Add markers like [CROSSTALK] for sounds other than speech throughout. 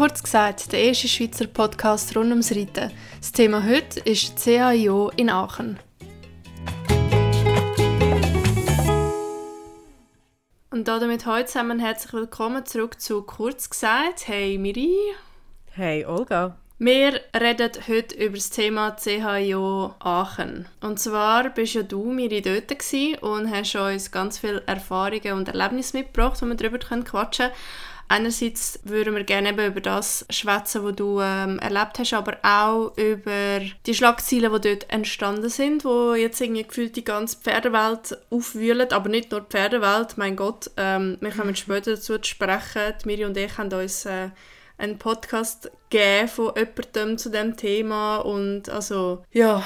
Kurz gesagt, der erste Schweizer Podcast rund ums Reiten. Das Thema heute ist CAIO in Aachen. Und damit heute zusammen herzlich willkommen zurück zu Kurz gesagt. Hey Miri. Hey Olga. Wir reden heute über das Thema CHIO Aachen. Und zwar bist ja du, Miri, dort und hast uns ganz viele Erfahrungen und Erlebnisse mitgebracht, wo wir darüber quatschen können. Einerseits würden wir gerne über das schwätzen, was du ähm, erlebt hast, aber auch über die Schlagzeilen, die dort entstanden sind, wo jetzt irgendwie gefühlt die ganze Pferdewelt aufwühlen, aber nicht nur die Pferdewelt, mein Gott. Ähm, wir kommen später dazu zu sprechen. Die Miri und ich haben uns äh, einen Podcast gegeben von jemandem zu dem Thema und also, ja,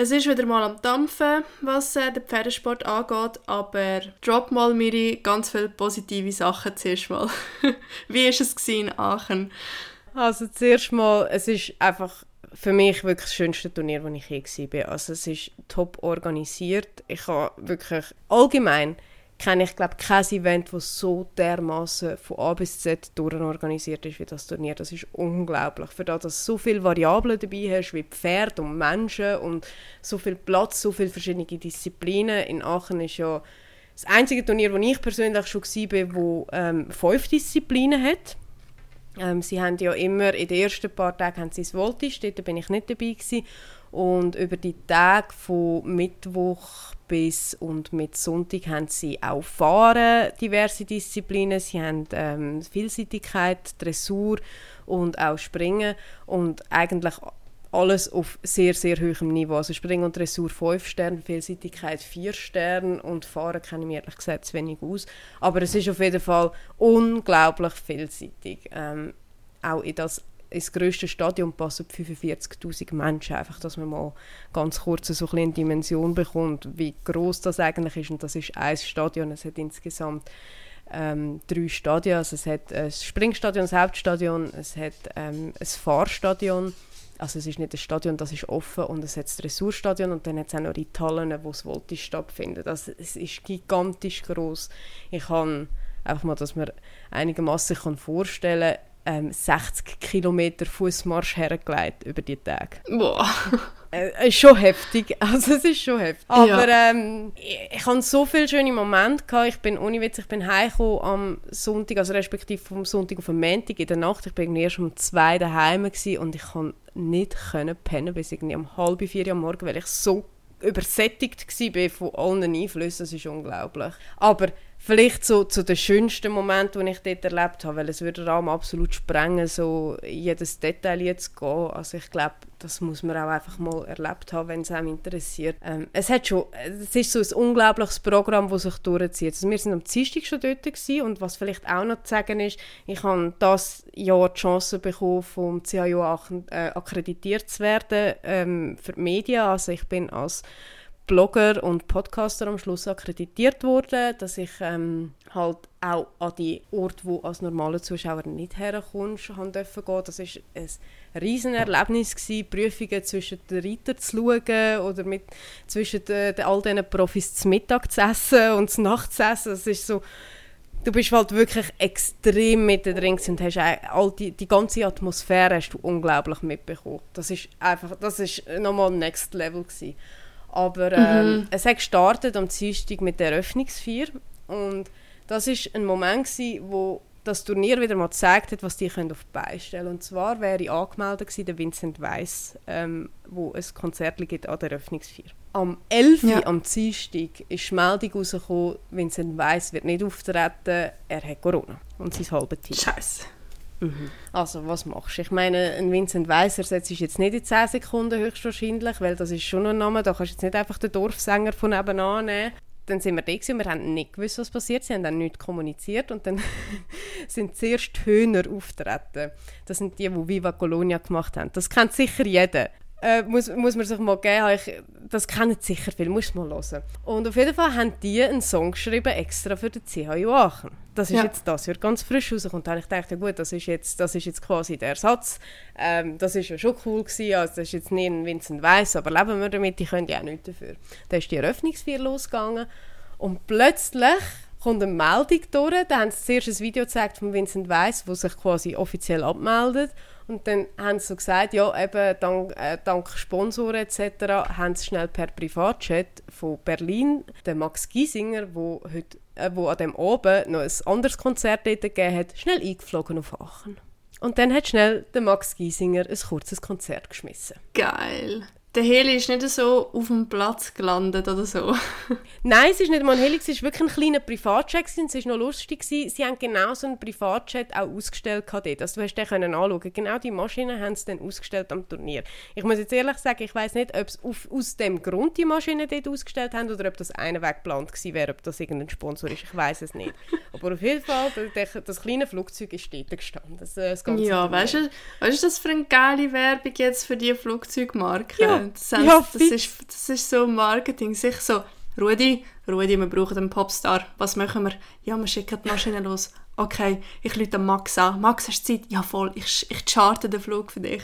es ist wieder mal am Dampfen, was äh, den Pferdesport angeht, aber drop mal, Miri, ganz viele positive Sachen zuerst mal. [LAUGHS] Wie war es in Aachen? Also zuerst mal, es ist einfach für mich wirklich das schönste Turnier, das ich je war. Also es ist top organisiert. Ich habe wirklich allgemein kenne ich glaube kein Event, das so dermaßen von A bis Z durchorganisiert ist wie das Turnier. Das ist unglaublich. Für das, dass du so viele Variablen dabei hast, wie Pferde und Menschen und so viel Platz, so viele verschiedene Disziplinen. In Aachen ist ja das einzige Turnier, wo ich persönlich schon war, wo ähm, fünf Disziplinen hat. Ähm, sie haben ja immer, in den ersten paar Tagen haben sie das Voltisch, dort bin ich nicht dabei gewesen. Und über die Tage von Mittwoch bis und mit Sonntag haben sie auch Fahren, diverse Disziplinen. Sie haben ähm, Vielseitigkeit, Dressur und auch Springen und eigentlich alles auf sehr, sehr hohem Niveau. Also Springen und Dressur 5 Sterne, Vielseitigkeit 4 Sterne und Fahren kenne ich mir ehrlich gesagt zu wenig aus. Aber es ist auf jeden Fall unglaublich vielseitig. Ähm, auch in das ins grösste Stadion passen 45'000 Menschen, einfach, dass man mal ganz kurz so ein Dimension bekommt, wie groß das eigentlich ist. Und das ist ein Stadion, es hat insgesamt ähm, drei Stadien, also es hat ein Springstadion, das Hauptstadion, es hat ähm, ein Fahrstadion, also es ist nicht ein Stadion, das ist offen und es hat das Dressurstadion und dann hat es auch noch die Hallen, wo das Voltisch stattfindet. Also es ist gigantisch groß. Ich kann einfach mal, dass man einigermaßen vorstellen kann, ähm, 60 Kilometer Fußmarsch hergelegt über die Tage. Boah. [LAUGHS] Äh, ist schon heftig, [LAUGHS] also es ist schon heftig. Aber ja. ähm, ich, ich hatte so viele schöne Momente gehabt. Ich bin ohne Witz, ich bin heimgekommen am Sonntag, also respektive vom Sonntag auf den Montag in der Nacht. Ich bin erst um zwei daheim und ich konnte nicht können pennen bis irgendwie um halb vier Uhr am Morgen, weil ich so übersättigt war von allen Einflüssen. Das ist unglaublich. Aber vielleicht so zu den schönsten Momenten, die ich dort erlebt habe, weil es würde den Rahmen absolut sprengen, so jedes Detail jetzt gehen. Also ich glaube, das muss man auch einfach mal erlebt haben, wenn es einem interessiert. Ähm, es hat schon, es ist so ein unglaubliches Programm, das sich durchzieht. Also wir sind am Dienstag schon dort gewesen, und was vielleicht auch noch zu sagen ist, ich habe das Jahr die Chance bekommen, vom CAO äh, akkreditiert zu werden ähm, für die Medien. Also ich bin als Blogger und Podcaster am Schluss akkreditiert worden, dass ich ähm, halt auch an die Orte, wo als normaler Zuschauer nicht herkommst, gehen. Das ist ein riesen Erlebnis Prüfungen zwischen den Reitern zu schauen oder mit zwischen den, den, all diesen Profis zu Mittag zu essen und zu Nacht zu essen. Das ist so du bist halt wirklich extrem mit drin und hast all die, die ganze Atmosphäre hast du unglaublich mitbekommen. Das ist einfach, das ist nochmal Next Level gewesen. Aber ähm, mhm. es hat gestartet am Dienstag mit der Eröffnungsfeier und das ist ein Moment gewesen, wo das Turnier wieder mal gezeigt hat, was die können auf die Beine stellen Und zwar wäre angemeldet gewesen, der Vincent Weiss, ähm, wo ein Konzert gibt an der Eröffnungsfeier. Am 11. Ja. am Dienstag ist die Meldung rausgekommen, Vincent Weiss wird nicht auftreten, er hat Corona und sein halbes Team. Scheiße. Mhm. Also was machst du? Ich meine, ein Vincent Weiss ersetzt jetzt nicht in 10 Sekunden höchstwahrscheinlich, weil das ist schon ein Name, da kannst du jetzt nicht einfach den Dorfsänger von nebenan nehmen. Dann sind wir da und wir haben nicht gewusst, was passiert. Sie haben dann nichts kommuniziert und dann [LAUGHS] sind zuerst Höhner auftreten. Das sind die, die Viva Colonia gemacht haben. Das kennt sicher jeder äh, muss, muss man sich mal geben. Ich, das kennen sicher viele, muss man mal hören. Und auf jeden Fall haben die einen Song geschrieben, extra für den CHU Aachen. Das ist ja. jetzt das, wird ganz frisch rausgekommen. Da habe ich gedacht, ja gut, das ist jetzt, das ist jetzt quasi der Ersatz. Ähm, das ist ja schon cool gewesen. Also das ist jetzt nicht ein Vincent Weiss, aber leben wir damit, die können ja auch nichts dafür. Da ist die Eröffnungsfeier losgegangen und plötzlich kommt eine Meldung durch. Dann haben sie zuerst ein Video gezeigt von Vincent Weiss, wo sich quasi offiziell abmeldet. Und dann haben sie so gesagt, ja, eben dank, äh, dank Sponsoren etc. haben sie schnell per Privatchat von Berlin den Max Giesinger, wo heute äh, wo an dem oben noch ein anderes Konzert gegeben hat, schnell eingeflogen auf Aachen. Und dann hat schnell der Max Giesinger ein kurzes Konzert geschmissen. Geil. Der Heli ist nicht so auf dem Platz gelandet oder so. [LAUGHS] Nein, es ist nicht mal ein Heli, es war wirklich ein kleiner Privatchat. Es war noch lustig. Sie haben genau so einen Privatchat auch ausgestellt. Dort. Also du hast den können anschauen. Genau die Maschinen haben sie dann ausgestellt am Turnier. Ich muss jetzt ehrlich sagen, ich weiß nicht, ob sie aus dem Grund die Maschinen dort ausgestellt haben oder ob das eine Weg geplant gewesen wäre, ob das irgendein Sponsor ist. Ich weiß es nicht. Aber auf jeden Fall, das, das kleine Flugzeug ist dort gestanden. Das, äh, das ja, weißt du, was ist das für eine geile Werbung jetzt für die Flugzeugmarke? Ja. Das, heißt, ja, das, ist, das ist so Marketing. Sich so, Rudi, Rudi, wir brauchen einen Popstar. Was machen wir? Ja, wir schicken die Maschine los. Okay, ich rufe Max an. Max, hast du Zeit? Ja, voll. Ich, ich charte den Flug für dich.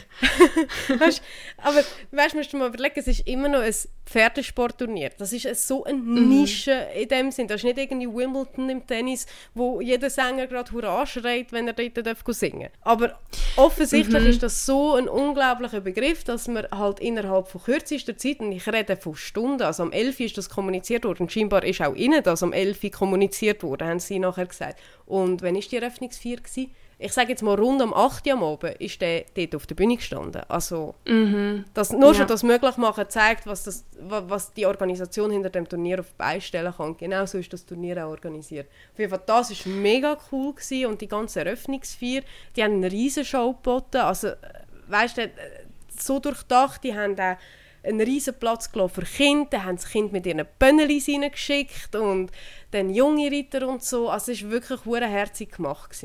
[LAUGHS] weißt, aber weißt, musst du mal überlegen, es ist immer noch ein Pferdesportturnier. Das ist so eine mhm. Nische mhm. in dem Sinn. Das ist nicht irgendwie Wimbledon im Tennis, wo jeder Sänger gerade Hurra schreit, wenn er dort darf singen Aber offensichtlich mhm. ist das so ein unglaublicher Begriff, dass man halt innerhalb von kürzester Zeit, und ich rede von Stunden, also am 11 ist das kommuniziert worden, scheinbar ist auch innen das am 11 kommuniziert worden, haben sie nachher gesagt. Und wann war die Eröffnungsfeier? Gewesen? Ich sage jetzt mal, rund um 8 Uhr am Abend ist der dort auf der Bühne gestanden. Also, mhm. das, nur ja. schon das möglich machen zeigt, was, das, was die Organisation hinter dem Turnier auf beistellen kann. Genau so ist das Turnier auch organisiert. Auf jeden Fall, das war mega cool gewesen. und die ganze Eröffnungsfeier, die haben eine riesen Show geboten. Also, weißt du, so durchdacht, die haben auch einen riesen Platz für Kinder, dann haben sie Kinder mit ihren Bönnelis reingeschickt und dann junge Ritter und so. Also es war wirklich herzig gemacht.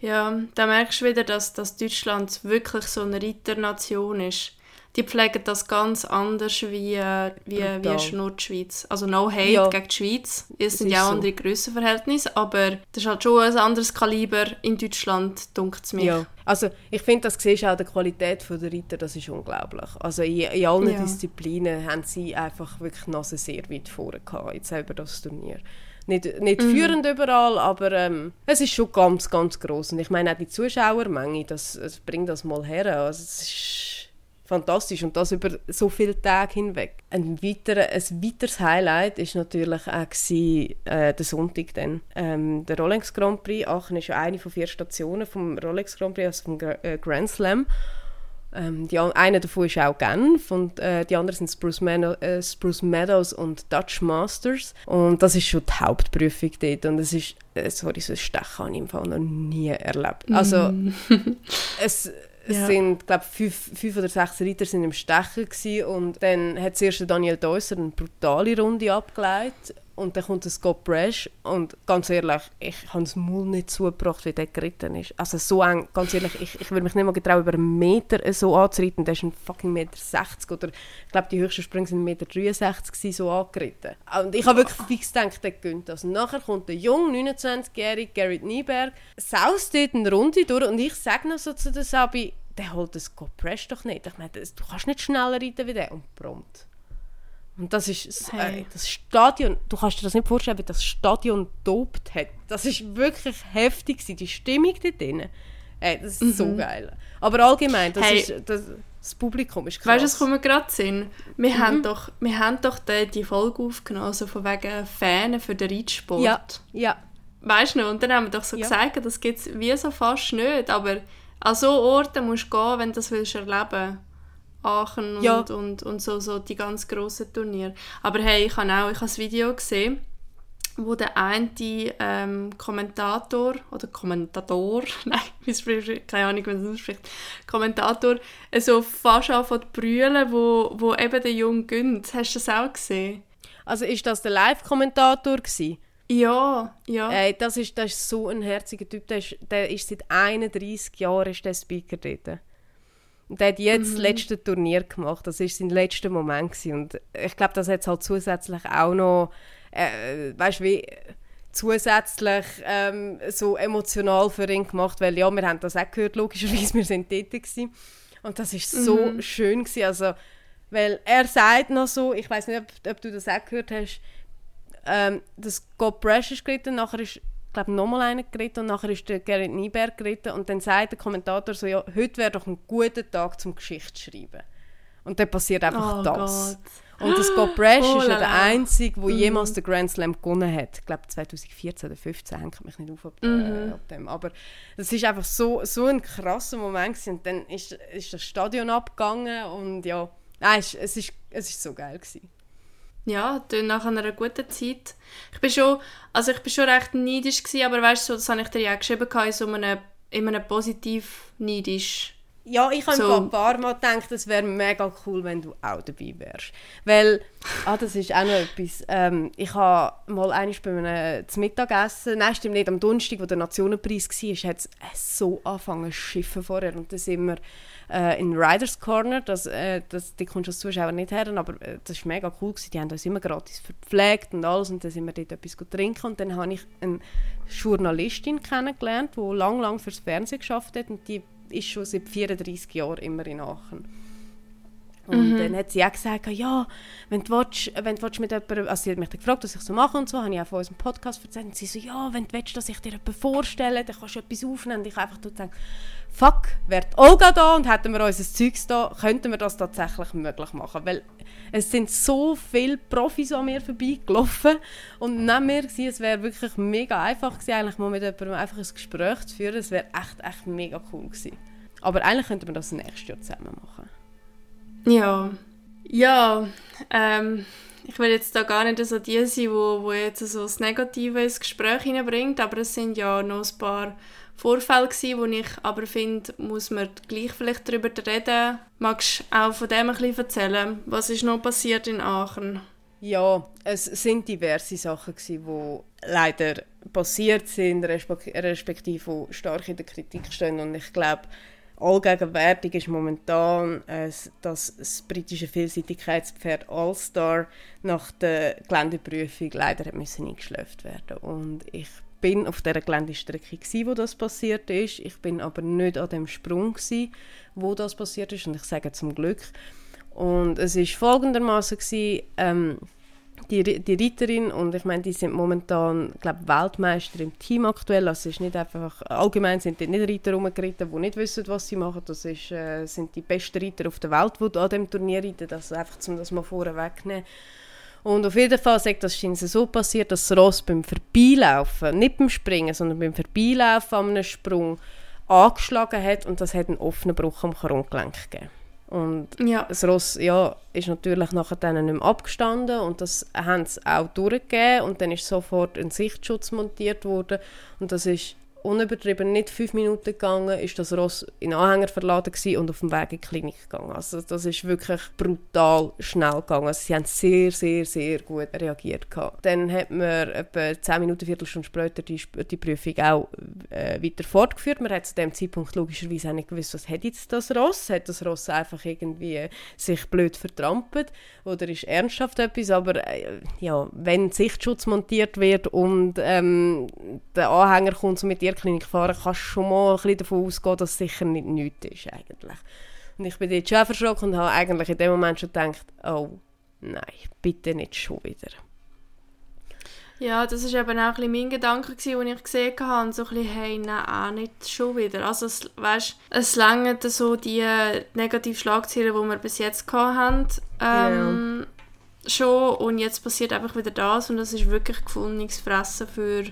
Ja, da merkst du wieder, dass, dass Deutschland wirklich so eine Ritternation ist. Die pflegen das ganz anders wie, äh, wie, wie nur die Schweiz. Also no hate ja. gegen die Schweiz. Es sind ja auch so. andere Grössenverhältnisse, aber das ist halt schon ein anderes Kaliber in Deutschland, dunkt es mir. Ja. Also ich finde, das siehst auch die Qualität der Ritter, das ist unglaublich. Also in, in allen ja. Disziplinen haben sie einfach wirklich Nase sehr weit vorne gehabt, jetzt über das Turnier nicht, nicht mhm. führend überall, aber ähm, es ist schon ganz, ganz groß. Und ich meine auch die Zuschauermenge, das, das bringt das mal her. Also es ist fantastisch und das über so viele Tage hinweg. Ein, weiterer, ein weiteres Highlight ist natürlich auch gewesen, äh, der Sonntag dann. Ähm, der Rolex Grand Prix, Aachen ist ja eine von vier Stationen vom Rolex Grand Prix, also vom äh, Grand Slam. Ähm, die, eine davon ist auch Genf und äh, die anderen sind Spruce, Meadow, äh, Spruce, Meadows und Dutch Masters. Und das ist schon die Hauptprüfung dort. Und es ist, äh, sorry, so ein Stechen habe ich im Fall noch nie erlebt. Also, mm. es, [LAUGHS] es ja. sind, glaube fünf, fünf oder sechs Reiter sind im Stechen gewesen. und dann hat zuerst Daniel Deusser eine brutale Runde abgelegt und dann kommt Scott Brash und ganz ehrlich, ich habe das Maul nicht zugebracht, wie der geritten ist. Also so eng, ganz ehrlich, ich, ich würde mich nicht mal getrauen, über einen Meter so anzureiten. Der ist ein fucking Meter 60 oder ich glaube, die höchsten Sprünge sind Meter 63 so angeritten. Und ich habe wirklich fix gedacht, der gönnt das. Und nachher kommt der jung 29-jährige Garrett Nieberg, saust dort eine Runde durch und ich sage noch so zu der Sabi, der holt das Brash doch nicht. Ich meine, du kannst nicht schneller reiten wie der. Und prompt und das ist hey. äh, das Stadion, du kannst dir das nicht vorstellen, wie das Stadion tobt hat. Das ist wirklich heftig, die Stimmung dort drin. Äh, das ist mhm. so geil. Aber allgemein, das, hey. ist, das, das Publikum ist krass. Weißt du, es kommt mir gerade Sinn. Wir, mhm. haben doch, wir haben doch die, die Folge aufgenommen, also von wegen Fähnen für den Reitsport. Ja, ja. Weißt du noch? Und dann haben wir doch so ja. gesagt, das gibt es wie so fast nicht, aber an so Orten musst du gehen, wenn du das willst erleben. Aachen und, ja. und, und so, so die ganz grossen Turniere. Aber hey, ich habe auch ich habe ein Video gesehen, wo der eine ähm, Kommentator oder Kommentator, [LAUGHS] nein, keine Ahnung, wie man das ausspricht, Kommentator äh, so fast anfängt zu brüllen, wo, wo eben der Junge gönnt. Hast du das auch gesehen? Also ist das der Live-Kommentator Ja, ja. Ey, das, ist, das ist so ein herziger Typ. Der ist, der ist seit 31 Jahren ist der Speaker dort. Und er hat jetzt mhm. das letzte Turnier gemacht. Das war sein letzter Moment. Gewesen. Und ich glaube, das hat es halt zusätzlich auch noch, äh, weißt wie zusätzlich ähm, so emotional für ihn gemacht, weil ja, wir haben das auch gehört, logischerweise, [LAUGHS] wir sind dort gewesen. Und das ist so mhm. schön gewesen. Also, weil er sagt noch so, ich weiß nicht, ob, ob, du das auch gehört hast, ähm, das Scott Brash ist geritten, nachher ist glaube nochmal einer geritten und nachher ist der Gerrit Nieberg geritten und dann sagt der Kommentator so, ja, heute wäre doch ein guter Tag zum Geschichtsschreiben. Und dann passiert einfach Oh das. Gott. Und der Scott Brash Oh ist ja der. Einzige, der Mhm. jemals den Grand Slam gewonnen hat. Ich glaube 2014 oder 2015, hängt mich nicht auf ab, äh, Mhm. ab dem. Aber das ist einfach so, so ein krasser Moment gewesen. und dann ist, ist das Stadion abgegangen und ja, nein, es, es, ist, es ist so geil gewesen. Ja, dann nach einer guten Zeit. Ich bin schon, also ich bin schon recht neidisch gewesen, aber weißt du, das habe ich dir ja auch geschrieben, in so einem, in einem positiv neidisch. Ja, ich habe So. ein paar Mal gedacht, es wäre mega cool, wenn du auch dabei wärst. Weil, ah, das ist auch noch etwas. Ähm, ich habe mal einmal bei einem zum Mittagessen, nein, stimmt nicht, am Donnerstag, wo der Nationenpreis war, hat es so angefangen zu schiffen vorher. Und dann sind wir äh, in Riders Corner, das, äh, das, die kommst du als Zuschauer nicht her, aber äh, das war mega cool. Gewesen. Die haben uns immer gratis verpflegt und alles und dann sind wir dort etwas trinken und dann habe ich eine Journalistin kennengelernt, die lang, lang fürs Fernsehen geschafft hat und die ist schon seit 34 Jahren immer in Aachen. Und dann hat sie auch gesagt, ja, wenn du, willst, wenn du willst mit jemandem, also sie hat mich dann gefragt, was ich so mache und so, habe ich auch von unserem Podcast erzählt. Und sie so, ja, wenn du willst, dass ich dir jemanden vorstelle, dann kannst du etwas aufnehmen. Und ich einfach dort sagen, fuck, wäre die Olga da und hätten wir unser Zeugs da, könnten wir das tatsächlich möglich machen, weil es sind so viele Profis an mir vorbeigelaufen und neben mir gewesen, es wäre wirklich mega einfach gewesen, eigentlich mal mit jemandem einfach ein Gespräch zu führen, es wäre echt, echt mega cool gewesen. Aber eigentlich könnten wir das nächstes Jahr zusammen machen. Ja. Ja, ähm, ich will jetzt da gar nicht so die sein, wo jetzt so das Negative ins Gespräch hineinbringt, aber es sind ja noch ein paar Vorfälle gewesen, wo ich aber finde, muss man gleich vielleicht darüber reden. Magst du auch von dem ein bisschen erzählen? Was ist noch passiert in Aachen? Ja, es sind diverse Sachen, gewesen, die leider passiert sind, respek- respektive stark in der Kritik stehen. Und ich glaube, allgegenwärtig ist momentan, äh, dass das britische Vielseitigkeitspferd All-Star nach der Geländeprüfung leider hat müssen eingeschläft werden. Und ich bin auf der Geländestrecke, gsi, wo das passiert ist. Ich bin aber nicht an dem Sprung, gsi, wo das passiert ist. Und ich sage zum Glück. Und es ist folgendermaßen ähm, die, die Reiterin und ich meine, die sind momentan, glaube Weltmeister im Team aktuell. Also ist nicht einfach, allgemein sind dort nicht Reiter rumgeritten, die nicht wissen, was sie machen. Das ist, äh, sind die besten Reiter auf der Welt, die an dem Turnier reiten. Also einfach, um das mal vorne wegzunehmen. Und auf jeden Fall sagt das scheint so passiert, dass das Ross beim Vorbeilaufen, nicht beim Springen, sondern beim Vorbeilaufen an einem Sprung angeschlagen hat und das hat einen offenen Bruch am Grundgelenk gegeben. Und Ja. das Ross ja, ist natürlich nachher dann nicht mehr abgestanden und das haben sie auch durchgegeben und dann ist sofort ein Sichtschutz montiert worden und das ist unübertrieben nicht fünf Minuten gegangen, ist das Ross in Anhänger verladen und auf dem Weg in die Klinik gegangen. Also das ist wirklich brutal schnell gegangen. Also sie haben sehr, sehr, sehr gut reagiert gehabt. Dann hat man etwa zehn Minuten, Viertelstunde später die, die Prüfung auch äh, weiter fortgeführt. Man hat zu dem Zeitpunkt logischerweise auch nicht gewusst, was hat jetzt das Ross? Hat das Ross einfach irgendwie sich blöd vertrampelt oder ist ernsthaft etwas? Aber äh, ja, wenn Sichtschutz montiert wird und ähm, der Anhänger kommt so mit der Klinik fahren, kannst du schon mal ein bisschen davon ausgehen, dass es sicher nicht nichts ist eigentlich. Und ich bin dort schon verschrocken und habe eigentlich in dem Moment schon gedacht, oh nein, bitte nicht schon wieder. Ja, das war eben auch ein mein Gedanke, gewesen, den ich gesehen habe. Und so ein bisschen, hey, nein, auch nicht schon wieder. Also, es, weißt, es längert so die negativen Schlagzeilen, die wir bis jetzt hatten, ähm, schon. Und jetzt passiert einfach wieder das. Und das ist wirklich gefundenes Fressen für...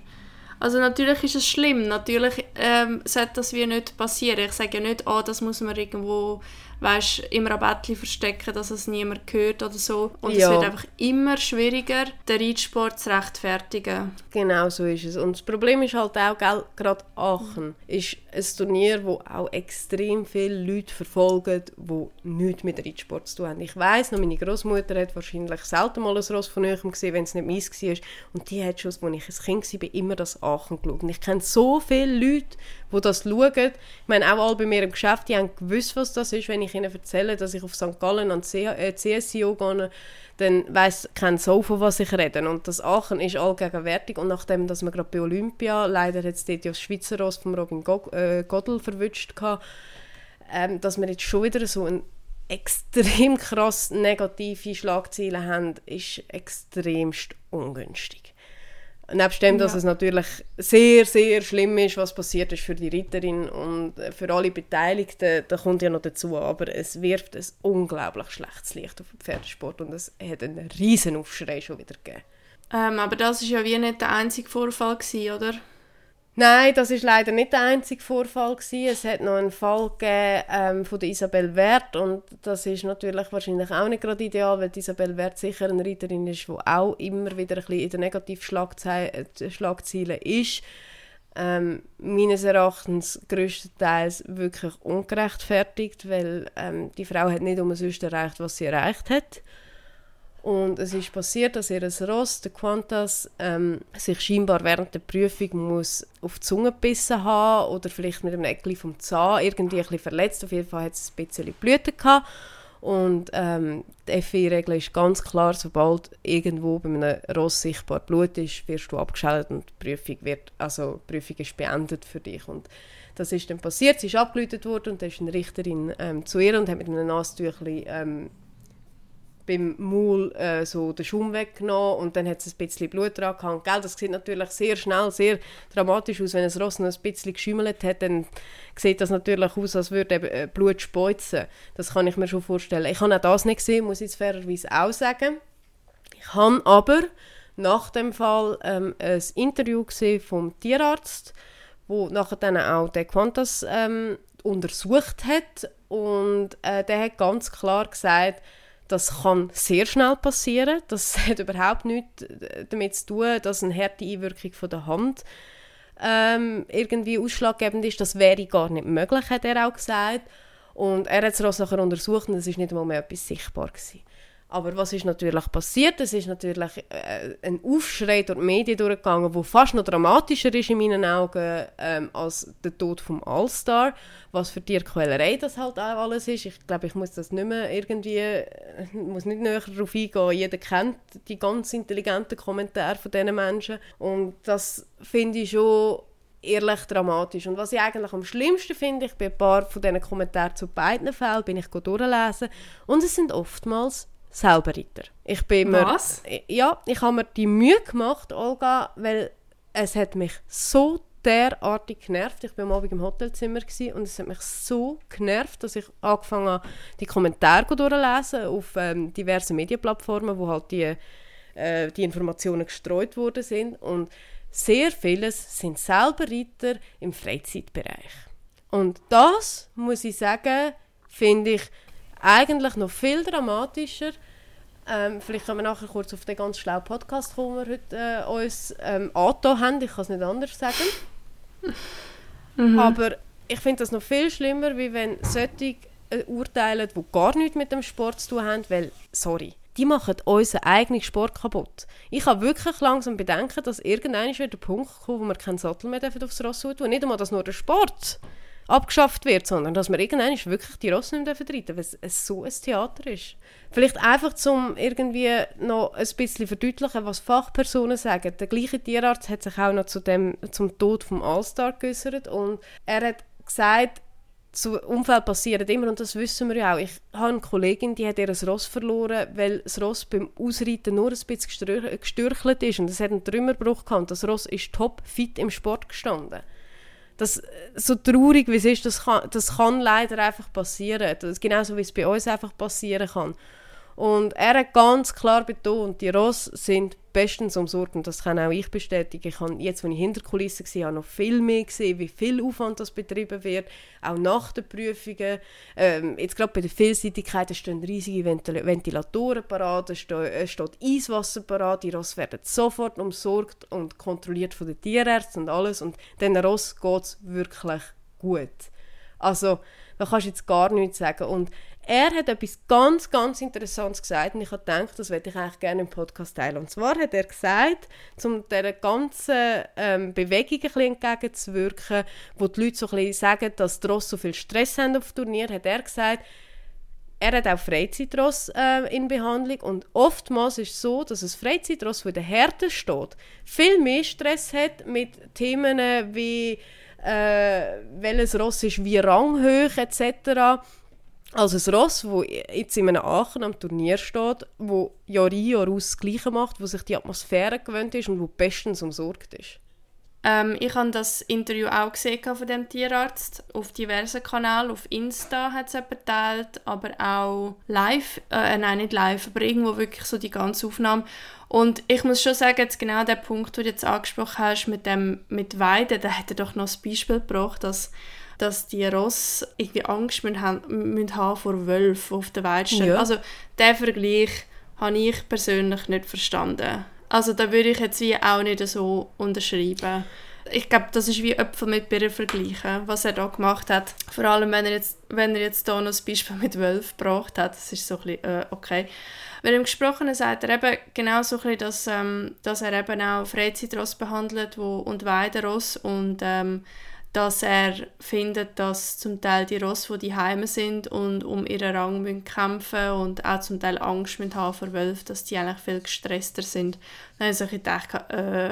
Also natürlich ist es schlimm. Natürlich ähm, sollte das wie nicht passieren. Ich sage ja nicht, oh, das muss man irgendwo weißt, im Rabattli verstecken, dass es niemand hört oder so. Und Ja. es wird einfach immer schwieriger, den Reitsport zu rechtfertigen. Genau so ist es. Und das Problem ist halt auch, gerade Aachen ist ein Turnier, wo auch extrem viele Leute verfolgen, die nichts mit Reitsport zu tun haben. Ich weiss noch, meine Großmutter hat wahrscheinlich selten mal ein Ross von euch gesehen, wenn es nicht meins war. Und die hat schon, als ich ein Kind war, immer das Aachen geschaut. Und ich kenne so viele Leute, die das schauen. Ich meine, auch alle bei mir im Geschäft, die haben gewusst, was das ist, wenn ich ihnen erzähle, dass ich auf St. Gallen an äh, CSIO gehe, dann weiss, kennen so, von was ich rede. Und das Aachen ist allgegenwärtig. Und nachdem, dass wir gerade bei Olympia, leider es dort ja das Schweizer Ross von Robin Gog, äh, verwünscht, ähm, dass wir jetzt schon wieder so einen extrem krass negative Schlagzeilen haben, ist extremst ungünstig. Nebst dem, dass ja. es natürlich sehr, sehr schlimm ist, was passiert ist für die Ritterin und für alle Beteiligten, da kommt ja noch dazu, aber es wirft ein unglaublich schlechtes Licht auf den Pferdesport und es hat einen riesen Aufschrei schon wieder gegeben. Ähm, aber das ist ja wie nicht der einzige Vorfall gewesen, oder? Nein, das ist leider nicht der einzige Vorfall gewesen. Es hat noch einen Fall gegeben, ähm, von der Isabel Wert und das ist natürlich wahrscheinlich auch nicht gerade ideal, weil Isabel Wert sicher eine Reiterin ist, die auch immer wieder ein bisschen in den Negativschlagzeilen äh, ist. Ähm, meines Erachtens größtenteils wirklich ungerechtfertigt, weil ähm, die Frau hat nicht umsonst erreicht, was sie erreicht hat. Und es ist passiert, dass ihr Ross, der Qantas, ähm, sich scheinbar während der Prüfung muss auf die Zunge gebissen haben oder vielleicht mit einem Eckli vom Zahn irgendwie ein verletzt. Auf jeden Fall hat es ein bisschen Blüten gehabt. Und ähm, die FI-Regel ist ganz klar, sobald irgendwo bei einem Ross sichtbar Blut ist, wirst du abgeschaltet und die Prüfung, wird, also Prüfung ist beendet für dich. Und das ist dann passiert, sie ist abgelötet worden und da ist eine Richterin ähm, zu ihr und hat mit einem Nasstüchli ähm, beim Maul äh, so den Schaum weggenommen und dann hat es ein bisschen Blut dran gehangen. Gell? Das sieht natürlich sehr schnell, sehr dramatisch aus. Wenn ein Ross noch ein bisschen geschimmelt hat, dann sieht das natürlich aus, als würde äh, Blut speuzen. Das kann ich mir schon vorstellen. Ich habe auch das nicht gesehen, muss ich jetzt fairerweise auch sagen. Ich habe aber nach dem Fall ähm, ein Interview gesehen vom Tierarzt, wo nachher dann auch der Quantas ähm, untersucht hat und äh, der hat ganz klar gesagt, das kann sehr schnell passieren. Das [LAUGHS] hat überhaupt nichts damit zu tun, dass eine harte Einwirkung von der Hand ähm, irgendwie ausschlaggebend ist. Das wäre gar nicht möglich, hat er auch gesagt. Und er hat es nachher untersucht und es ist nicht einmal mehr etwas sichtbar gewesen. Aber was ist natürlich passiert? Es ist natürlich äh, ein Aufschrei durch die Medien durchgegangen, der fast noch dramatischer ist in meinen Augen ähm, als der Tod vom Allstar. Was für Tierquälerei das halt auch alles ist. Ich glaube, ich muss das nicht mehr irgendwie, äh, muss nicht näher darauf eingehen. Jeder kennt die ganz intelligenten Kommentare von diesen Menschen. Und das finde ich schon ehrlich dramatisch. Und was ich eigentlich am schlimmsten finde, ich bin ein paar von diesen Kommentaren zu beiden Fällen, bin ich durchlesen und es sind oftmals selber Ritter. Ich bin mir, Was? Ja, ich habe mir die Mühe gemacht, Olga, weil es hat mich so derartig genervt. Ich war am Abend im Hotelzimmer und es hat mich so genervt, dass ich angefangen habe, die Kommentare durchzulesen auf ähm, diversen Medienplattformen, wo halt die, äh, die Informationen gestreut worden sind. Und sehr vieles sind selber Ritter im Freizeitbereich. Und das, muss ich sagen, finde ich eigentlich noch viel dramatischer. Ähm, vielleicht können wir nachher kurz auf den ganz schlauen Podcast kommen, den wir heute äh, uns ähm, angetan haben. Ich kann es nicht anders sagen. [LAUGHS] Mhm. Aber ich finde das noch viel schlimmer, wie wenn solche äh, urteilen, die gar nichts mit dem Sport zu tun haben, weil, sorry, die machen unseren eigenen Sport kaputt. Ich habe wirklich langsam Bedenken, dass irgendwann wieder der Punkt kommt, wo wir keinen Sattel mehr aufs Ross tun Nicht einmal, dass nur der Sport abgeschafft wird, sondern dass wir irgendwann wirklich die Rosse nicht vertreten weil es so ein Theater ist. Vielleicht einfach, um irgendwie noch ein bisschen verdeutlichen, was Fachpersonen sagen. Der gleiche Tierarzt hat sich auch noch zu dem, zum Tod vom Allstar geäußert und er hat gesagt, so Unfälle passieren immer und das wissen wir ja auch. Ich habe eine Kollegin, die hat ihr Ross verloren, weil das Ross beim Ausreiten nur ein bisschen gestürchelt ist und es hat einen Trümmerbruch gehabt. Das Ross ist top fit im Sport gestanden das, so traurig wie es ist, das kann, das kann leider einfach passieren. Das, genauso wie es bei uns einfach passieren kann. Und er hat ganz klar betont, die Ross sind bestens umsorgt und das kann auch ich bestätigen. Ich habe jetzt, als ich hinter Kulissen war, noch viel mehr gesehen, wie viel Aufwand das betrieben wird, auch nach den Prüfungen. Ähm, jetzt gerade bei der Vielseitigkeit stehen riesige Ventil Ventilatoren parat, steht, steht Eiswasser parat, die Ross werden sofort umsorgt und kontrolliert von den Tierärzten und alles und den Ross geht es wirklich gut. Also, da kannst du jetzt gar nichts sagen. Und er hat etwas ganz, ganz Interessantes gesagt und ich habe gedacht, das würde ich eigentlich gerne im Podcast teilen. Und zwar hat er gesagt, um dieser ganzen ähm, Bewegung ein bisschen entgegenzuwirken, wo die Leute so ein bisschen sagen, dass die Ross so viel Stress haben auf Turnier, hat er gesagt, er hat auch Freizeitross äh, in Behandlung und oftmals ist es so, dass ein Freizeitross, in der Härte steht, viel mehr Stress hat mit Themen wie äh, welches Ross ist wie ranghoch etc., als ein Ross, das jetzt in einem Aachen am Turnier steht, wo Jahr ein, Jahr aus das Gleiche macht, wo sich die Atmosphäre gewöhnt ist und wo bestens umsorgt ist. Ähm, ich habe das Interview auch gesehen von dem Tierarzt auf diversen Kanälen. Auf Insta hat es jemand geteilt, aber auch live. Äh, nein, nicht live, aber irgendwo wirklich so die ganze Aufnahme. Und ich muss schon sagen, jetzt genau der Punkt, den du jetzt angesprochen hast mit dem mit Weiden, da hat er doch noch das Beispiel gebracht, dass dass die Ross irgendwie Angst müssen haben, müssen haben vor Wölfen auf der Weide stehen. Ja. Also den Vergleich habe ich persönlich nicht verstanden. Also da würde ich jetzt wie auch nicht so unterschreiben. Ich glaube, das ist wie Äpfel mit Birnen vergleichen, was er da gemacht hat. Vor allem, wenn er jetzt, wenn er jetzt da noch das Beispiel mit Wölfen gebracht hat, das ist so ein bisschen, äh, okay. Weil im Gesprochenen sagt er eben genau so ein bisschen, dass, ähm, dass er eben auch Freizeitross behandelt wo, und Weideross und ähm, dass er findet, dass zum Teil die Ross, die Heime sind und um ihren Rang müssen kämpfen und auch zum Teil Angst müssen haben vor Wölfen, dass die eigentlich viel gestresster sind. Dann habe ich gedacht, äh,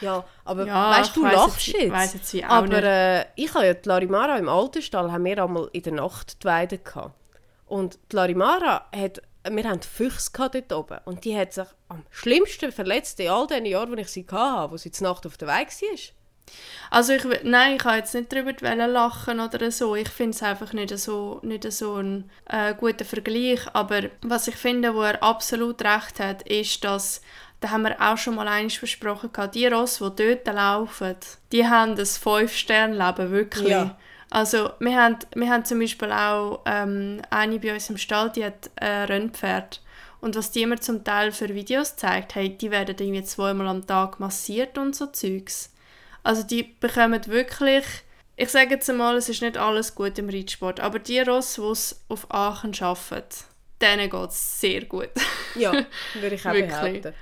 ja, aber ja, weißt du, lachst jetzt, jetzt. Weiss jetzt wie auch aber äh, ich habe ja die Larimara im Alterstall haben wir einmal in der Nacht die Weide gehabt. Und die Larimara hat wir hatten Füchse dort oben und die hat sich am schlimmsten verletzt in all den Jahren, wo ich sie hatte, wo sie zur Nacht auf der Weg war. Also ich, nein, ich kann jetzt nicht darüber lachen oder so. Ich finde es einfach nicht so, nicht so ein äh, guter Vergleich. Aber was ich finde, wo er absolut recht hat, ist, dass da haben wir auch schon mal eins besprochen die Rosse, die dort laufen, die haben ein Fünf-Sterne-Leben, wirklich. Ja. Also wir haben, wir haben zum Beispiel auch ähm, eine bei uns im Stall, die hat ein Rennpferd. Und was die immer zum Teil für Videos zeigt, hey, die werden irgendwie zweimal am Tag massiert und so Zeugs. Also die bekommen wirklich, ich sage jetzt einmal, es ist nicht alles gut im Reitsport, aber die Ross, die es auf Aachen arbeiten, denen geht es sehr gut. Ja, [LAUGHS] würde ich auch behaupten.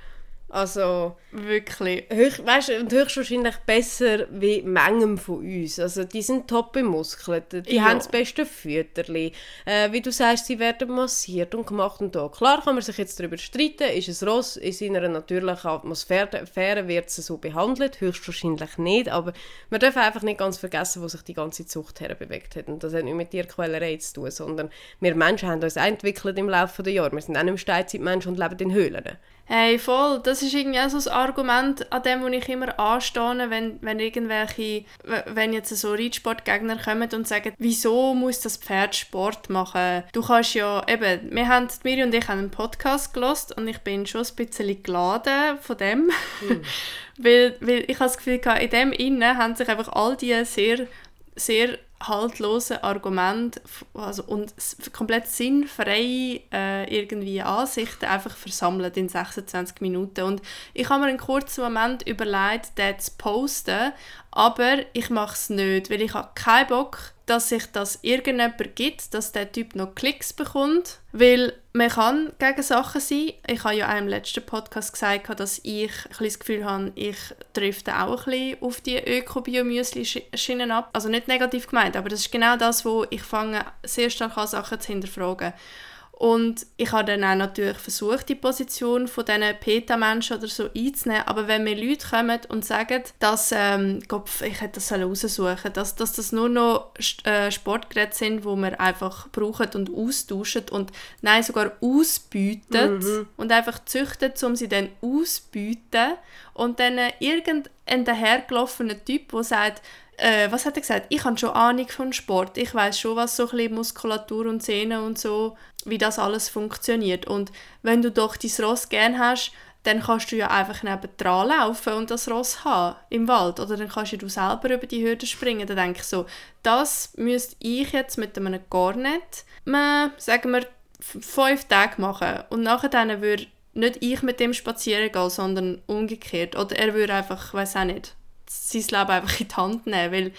Also wirklich. Höch, weißt, und höchstwahrscheinlich besser wie Mengen von uns. Also die sind top im Muskeln, die ja. haben das beste Fütterli. Äh, wie du sagst, sie werden massiert und gemacht und da. Klar kann man sich jetzt darüber streiten, ist es Ross in seiner natürlichen Atmosphäre wird es so behandelt, höchstwahrscheinlich nicht, aber man darf einfach nicht ganz vergessen, wo sich die ganze Zucht her bewegt hat. Und das hat nicht mit Tierquälerei zu tun, sondern wir Menschen haben uns entwickelt im Laufe der Jahre. Wir sind auch nicht Steinzeitmenschen und leben in Höhlen. Hey, voll. Das ist irgendwie auch so ein Argument, an dem wo ich immer anstehe, wenn, wenn irgendwelche, wenn jetzt so Reitsportgegner kommen und sagen, wieso muss das Pferd Sport machen? Du kannst ja, eben, wir haben, Miri und ich haben einen Podcast gelost und ich bin schon ein bisschen geladen von dem. Mhm. [LAUGHS] weil, weil ich habe das Gefühl, in dem Innen haben sich einfach all die sehr, sehr haltlose Argumente also, und komplett sinnfreie äh, irgendwie Ansichten einfach versammelt in 26 Minuten. Und ich habe mir einen kurzen Moment überlegt, das zu posten, aber ich mache es nicht, weil ich habe keinen Bock, dass sich das irgendjemand gibt, dass der Typ noch Klicks bekommt, weil man kann gegen Sachen sein. Ich habe ja auch im letzten Podcast gesagt, dass ich ein das Gefühl habe, ich drifte auch ein bisschen auf die Öko-Biomüsli-Schienen ab. Also nicht negativ gemeint, aber das ist genau das, wo ich fange sehr stark an Sachen zu hinterfragen. Und ich habe dann auch natürlich versucht, die Position von diesen PETA-Menschen oder so einzunehmen. Aber wenn mir Leute kommen und sagen, dass ähm, Gott, ich hätte das raussuchen dass, dass das nur noch äh, Sportgeräte sind, die man einfach braucht und austauscht und nein, sogar ausbietet mhm. und einfach züchtet, um sie dann auszubieten. Und dann äh, irgendein dahergelaufener Typ, der sagt, äh, was hat er gesagt? Ich habe schon Ahnung von Sport. Ich weiß schon, was so ein bisschen Muskulatur und Sehnen und so, wie das alles funktioniert. Und wenn du doch dein Ross gern hast, dann kannst du ja einfach neben dran laufen und das Ross haben im Wald. Oder dann kannst du selber über die Hürde springen. Dann denke ich so, das müsste ich jetzt mit einem Garnet, sagen wir, fünf Tage machen. Und nachher dann würde nicht ich mit dem spazieren gehen, sondern umgekehrt. Oder er würde einfach, weiß auch nicht, sein Leben einfach in die Hand nehmen. Weil,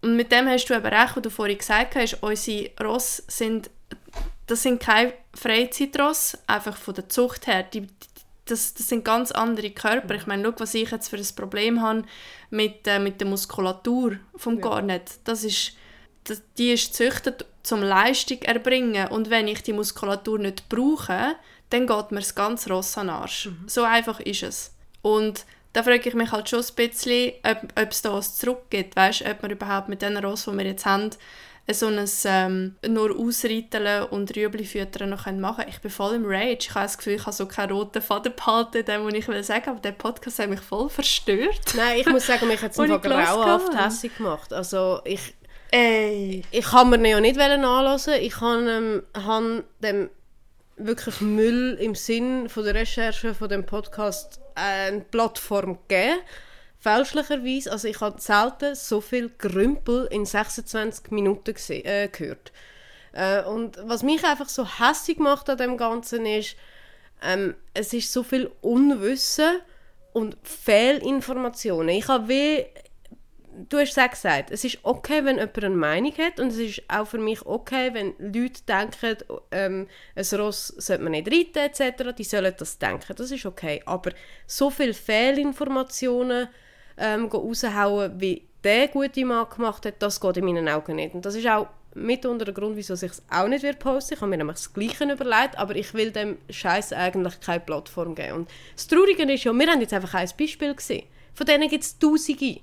und mit dem hast du eben recht, was du vorhin gesagt hast, unsere Ross sind, das sind keine Freizeitross, einfach von der Zucht her. Die, das, das sind ganz andere Körper. Ich meine, schau, was ich jetzt für ein Problem habe mit, äh, mit der Muskulatur vom ja. Garnet. Das ist, das, die ist gezüchtet, zum Leistung erbringen. Und wenn ich die Muskulatur nicht brauche, dann geht mir das ganze Ross an den Arsch. Mhm. So einfach ist es. Und da frage ich mich halt schon ein bisschen, ob, ob es da was zurückgeht, weißt, ob wir überhaupt mit den Ross, die wir jetzt haben, so ein ähm, nur ausreiten und Rüebli füttern noch machen können. Ich bin voll im Rage. Ich habe das Gefühl, ich habe so keinen roten Faden behalten, dem, was ich will sagen, aber der Podcast hat mich voll verstört. Nein, ich muss sagen, mich [LAUGHS] hat es einfach grauenhaft hässlich gemacht. Also ich... Ey. Ich kann mir ja nicht anhören. Ich habe ähm, hab dem wirklich Müll im Sinn von der Recherche von dem Podcast eine Plattform gegeben fälschlicherweise, also ich habe selten so viel Grümpel in 26 Minuten äh, gehört. Äh, und was mich einfach so hässlich macht an dem Ganzen ist, ähm, es ist so viel Unwissen und Fehlinformationen. Ich habe wie, du hast es gesagt, es ist okay, wenn jemand eine Meinung hat und es ist auch für mich okay, wenn Leute denken, ähm, ein Ross sollte man nicht reiten etc., die sollen das denken, das ist okay. Aber so viele Fehlinformationen ähm, raushauen, wie der gute Mann gemacht hat, das geht in meinen Augen nicht. Und das ist auch mitunter der Grund, wieso ich es auch nicht wird posten. Ich habe mir nämlich das Gleiche überlegt, aber ich will dem Scheiß eigentlich keine Plattform geben. Und das Traurige ist ja, wir haben jetzt einfach ein Beispiel gesehen. Von denen gibt es Tausende.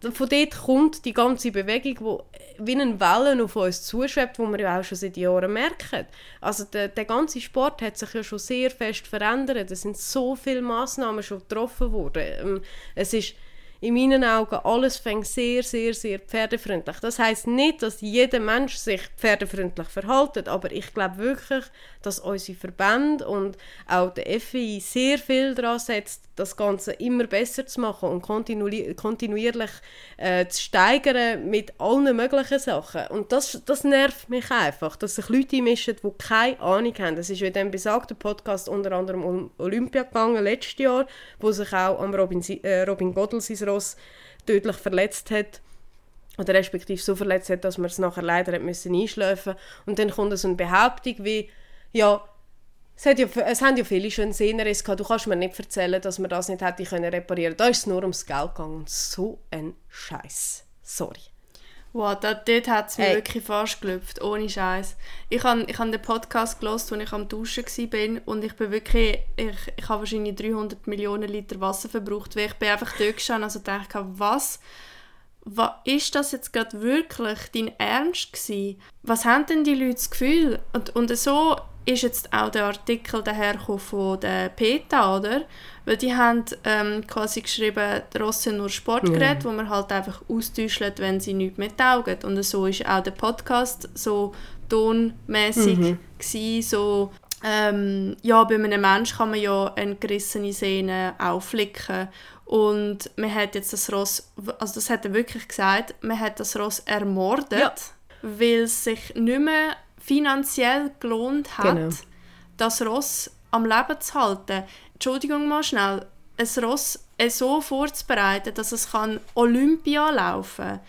Von dort kommt die ganze Bewegung, die wie eine Welle auf uns zuschwebt, wo wir ja auch schon seit Jahren merken. Also der, der ganze Sport hat sich ja schon sehr fest verändert. Es sind so viele Massnahmen schon getroffen worden. Ähm, es ist in meinen Augen alles fängt sehr, sehr, sehr pferdefreundlich. Das heißt nicht, dass jeder Mensch sich pferdefreundlich verhält, aber ich glaube wirklich, dass unsere Verbände und auch der FI sehr viel daran setzt, das Ganze immer besser zu machen und kontinuier kontinuierlich äh, zu steigern mit allen möglichen Sachen. Und das, das nervt mich einfach, dass sich Leute mischen, die keine Ahnung haben. Es ist in dem besagten Podcast unter anderem um Olympia gegangen, letztes Jahr, wo sich auch am Robin, äh, Robin Goddel sein Ross tödlich verletzt hat oder respektive so verletzt hat, dass man es nachher leider hat müssen einschläfen und dann kommt so eine Behauptung wie ja es, hat ja, es haben ja viele schöne Szenarien gehabt. Du kannst mir nicht erzählen, dass man das nicht hätte können reparieren können. Da ist es nur ums Geld gegangen. So ein Scheiß. Sorry. Wow, da, dort hat es mir hey. wirklich fast gelüpft, ohne Scheiß. Ich habe ich hab den Podcast gelesen, als ich am Duschen war und ich bin wirklich, ich, ich habe wahrscheinlich 300 Millionen Liter Wasser verbraucht, weil ich bin einfach dort gestanden also dachte, was, was ist das jetzt gerade wirklich dein Ernst gewesen? Was haben denn die Leute das Gefühl? Und, und so ist jetzt auch der Artikel dahergekommen von der PETA, oder? Weil die haben ähm, quasi geschrieben, Ross sind nur Sportgeräte, ja. wo man halt einfach austäuschen, wenn sie nicht mehr taugen. Und so ist auch der Podcast so tonmäßig mhm. so ähm, ja, bei einem Menschen kann man ja eine gerissene Sehne aufflicken und man hat jetzt das Ross, also das hat er wirklich gesagt, man hat das Ross ermordet, ja. weil es sich nicht mehr finanziell gelohnt hat, genau. das Ross am Leben zu halten. Entschuldigung mal schnell, ein Ross so vorzubereiten, dass es kann Olympia laufen kann,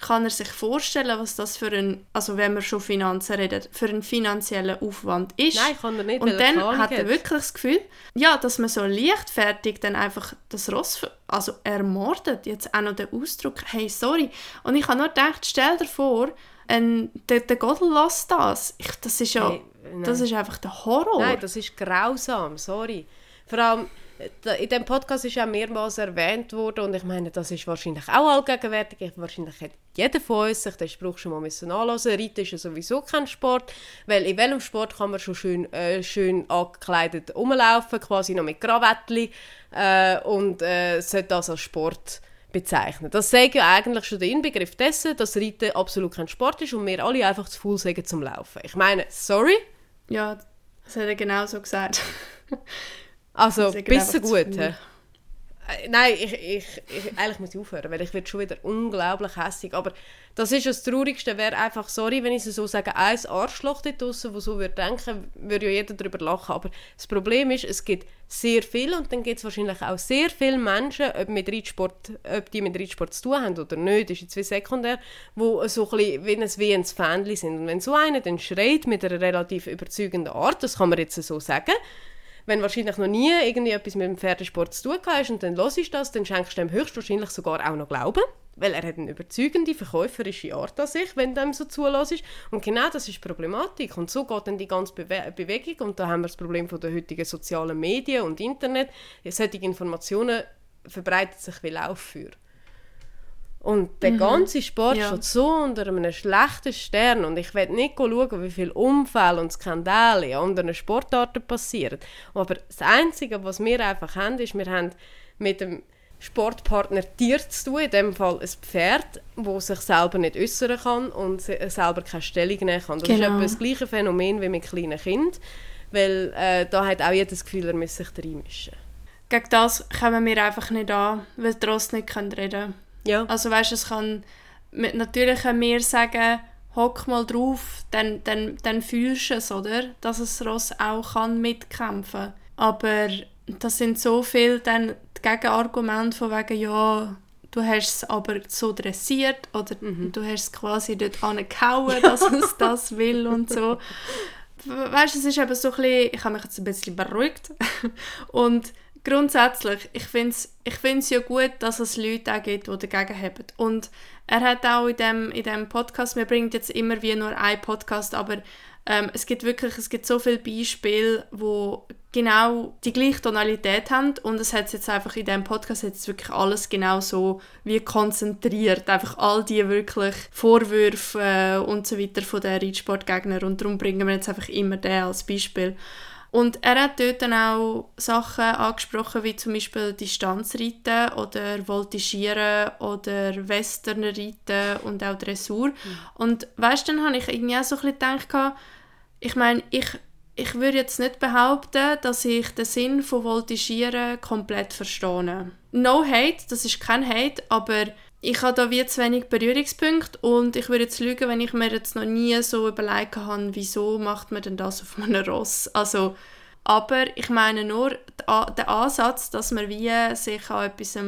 kann er sich vorstellen, was das für ein, also wenn wir schon Finanzen reden, für einen finanziellen Aufwand ist. Nein, kann er nicht. Und dann hat er wirklich das Gefühl, ja, dass man so leichtfertig dann einfach das Ross, also ermordet, jetzt auch noch der Ausdruck, hey, sorry. Und ich habe nur gedacht, stell dir vor, ein, der, der Godel lässt das. Ich, das ist ja, hey, das ist einfach der Horror. Nein, das ist grausam, sorry. Vor allem, in dem Podcast ist ja mehrmals erwähnt worden und ich meine, das ist wahrscheinlich auch allgegenwärtig. Wahrscheinlich hat jeder von uns sich den Spruch schon mal müssen anhören. Reiten ist ja sowieso kein Sport, weil in welchem Sport kann man schon schön, äh, schön angekleidet rumlaufen, quasi noch mit Krawattli äh, und äh, sollte das als Sport bezeichnen. Das sagt ja eigentlich schon der Inbegriff dessen, dass Reiten absolut kein Sport ist und wir alle einfach zu faul sind zum Laufen. Ich meine, sorry? Ja, das hat er genau so gesagt. also, [LAUGHS] bisschen gut. Äh, nein, ich, ich, ich, eigentlich muss ich aufhören, weil ich werde schon wieder unglaublich hässlich. Aber das ist das Traurigste, wäre einfach, sorry, wenn ich es so sage, ein Arschloch dort draussen, der so würde denken, würde ja jeder darüber lachen. Aber das Problem ist, es gibt sehr viel und dann gibt es wahrscheinlich auch sehr viele Menschen, ob, mit Reitsport, ob die mit Reitsport zu tun haben oder nicht, ist jetzt wie sekundär, wo so ein bisschen wie ein Fan sind. Und wenn so einer dann schreit mit einer relativ überzeugenden Art, das kann man jetzt so sagen, wenn wahrscheinlich noch nie irgendwie etwas mit dem Pferdesport zu tun hast und dann hörst du das, dann schenkst du dem höchstwahrscheinlich sogar auch noch Glauben, weil er hat eine überzeugende, verkäuferische Art an sich, wenn dem so zulässt. Und genau das ist die Problematik. Und so geht dann die ganze Bewe Bewegung und da haben wir das Problem von den heutigen sozialen Medien und Internet. Solche Informationen verbreitet sich wie Lauffeuer. Und der mhm. ganze Sport ja. steht so unter einem schlechten Stern und ich will nicht schauen, wie viele Unfälle und Skandale an anderen Sportarten passieren. Aber das Einzige, was wir einfach haben, ist, wir haben mit dem Sportpartner Tier zu tun, in dem Fall ein Pferd, das sich selber nicht äußern kann und selber keine Stellung nehmen kann. Das genau. ist etwa das gleiche Phänomen wie mit kleinen Kindern, weil äh, da hat auch jeder das Gefühl, er müsse sich reinmischen. Gegen das kommen wir einfach nicht an, weil die Ross nicht reden können. Ja. Also weißt, es kann mit, natürlich können wir sagen, hock mal drauf, dann, dann, dann fühlst du es, oder? Dass es Ross auch kann mitkämpfen. Aber das sind so viele dann die Gegenargumente von wegen, ja, du hast es aber so dressiert oder mhm. du hast es quasi dort angehauen, [LAUGHS] dass es das will und so. Weißt du, es ist eben so ein bisschen, ich habe mich jetzt ein bisschen beruhigt [LAUGHS] und grundsätzlich, ich finde es ich find's ja gut, dass es Leute auch gibt, die dagegen haben. Und er hat auch in dem, in dem Podcast, wir bringen jetzt immer wie nur einen Podcast, aber ähm, es gibt wirklich, es gibt so viele Beispiele, wo genau die gleiche Tonalität haben und es hat jetzt einfach in diesem Podcast jetzt wirklich alles genau so wie konzentriert, einfach all die wirklich Vorwürfe äh, und so weiter von den Reitsportgegnern und darum bringen wir jetzt einfach immer den als Beispiel. Und er hat dort dann auch Sachen angesprochen, wie zum Beispiel Distanzreiten oder Voltigieren oder Westernreiten und auch Dressur. Mhm. Und weißt dann habe ich irgendwie auch so ein bisschen gedacht, ich meine, ich, ich würde jetzt nicht behaupten, dass ich den Sinn von Voltigieren komplett verstehe. No hate, das ist kein Hate, aber ich habe da wie zu wenig Berührungspunkte und ich würde jetzt lügen, wenn ich mir jetzt noch nie so überlegt habe, wieso macht man denn das auf einem Ross. Also, aber ich meine nur der Ansatz, dass man wie sich an etwas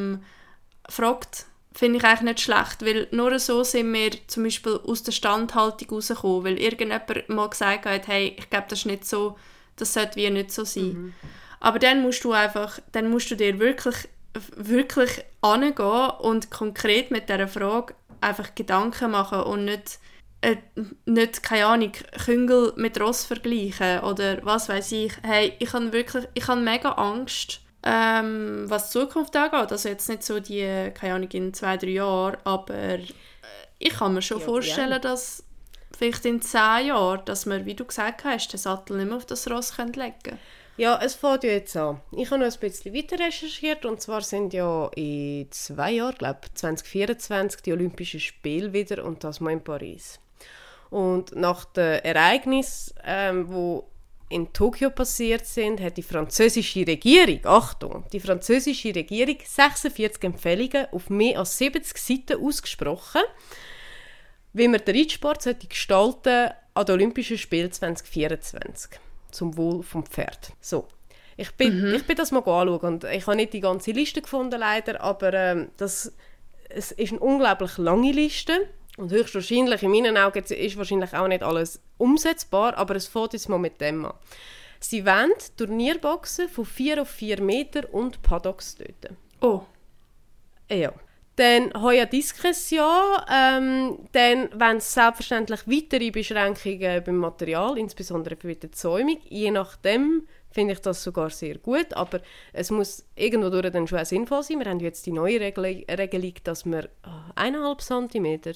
fragt, finde ich eigentlich nicht schlecht, weil nur so sind wir zum Beispiel aus der Standhaltung rausgekommen, weil irgendjemand mal gesagt hat, hey, ich glaube, das ist nicht so, das sollte wie nicht so sein. Mhm. Aber dann musst du einfach, dann musst du dir wirklich wirklich angehen und konkret mit dieser Frage einfach Gedanken machen und nicht, äh, nicht keine Ahnung, Küngel mit Ross vergleichen oder was weiß ich. Hey, ich habe wirklich, ich habe mega Angst, ähm, was die Zukunft angeht. Also jetzt nicht so die, keine Ahnung, in zwei, drei Jahren, aber äh, ich kann mir schon ja, vorstellen, ja. dass vielleicht in zehn Jahren, dass wir, wie du gesagt hast, den Sattel nicht mehr auf das Ross legen können. Ja, es fängt ja jetzt an. Ich habe noch ein bisschen weiter recherchiert und zwar sind ja in zwei Jahren, glaube 2024, die Olympischen Spiele wieder und das mal in Paris. Und nach den Ereignissen, ähm, wo in Tokio passiert sind, hat die französische Regierung, Achtung, die französische Regierung 46 Empfehlungen auf mehr als 70 Seiten ausgesprochen, wie man den Reitsport gestalten an den Olympischen Spielen 2024 zum Wohl vom Pferd. So. Ich bin, mhm. ich bin das mal anschauen und ich habe nicht die ganze Liste gefunden leider, aber ähm, das, es ist eine unglaublich lange Liste und höchstwahrscheinlich, in meinen Augen, ist wahrscheinlich auch nicht alles umsetzbar, aber es fängt jetzt mal mit dem an. Sie wollen Turnierboxen von 4 auf 4 Meter und Paddocks töten. Oh. Ja. Dann Hoya Diskretion, ähm, dann wenn es selbstverständlich weitere Beschränkungen beim Material, insbesondere für die Zäumung, je nachdem finde ich das sogar sehr gut, aber es muss irgendwo durch dann schon sinnvoll sein. Wir haben jetzt die neue Regel Regelung, dass man 1,5 cm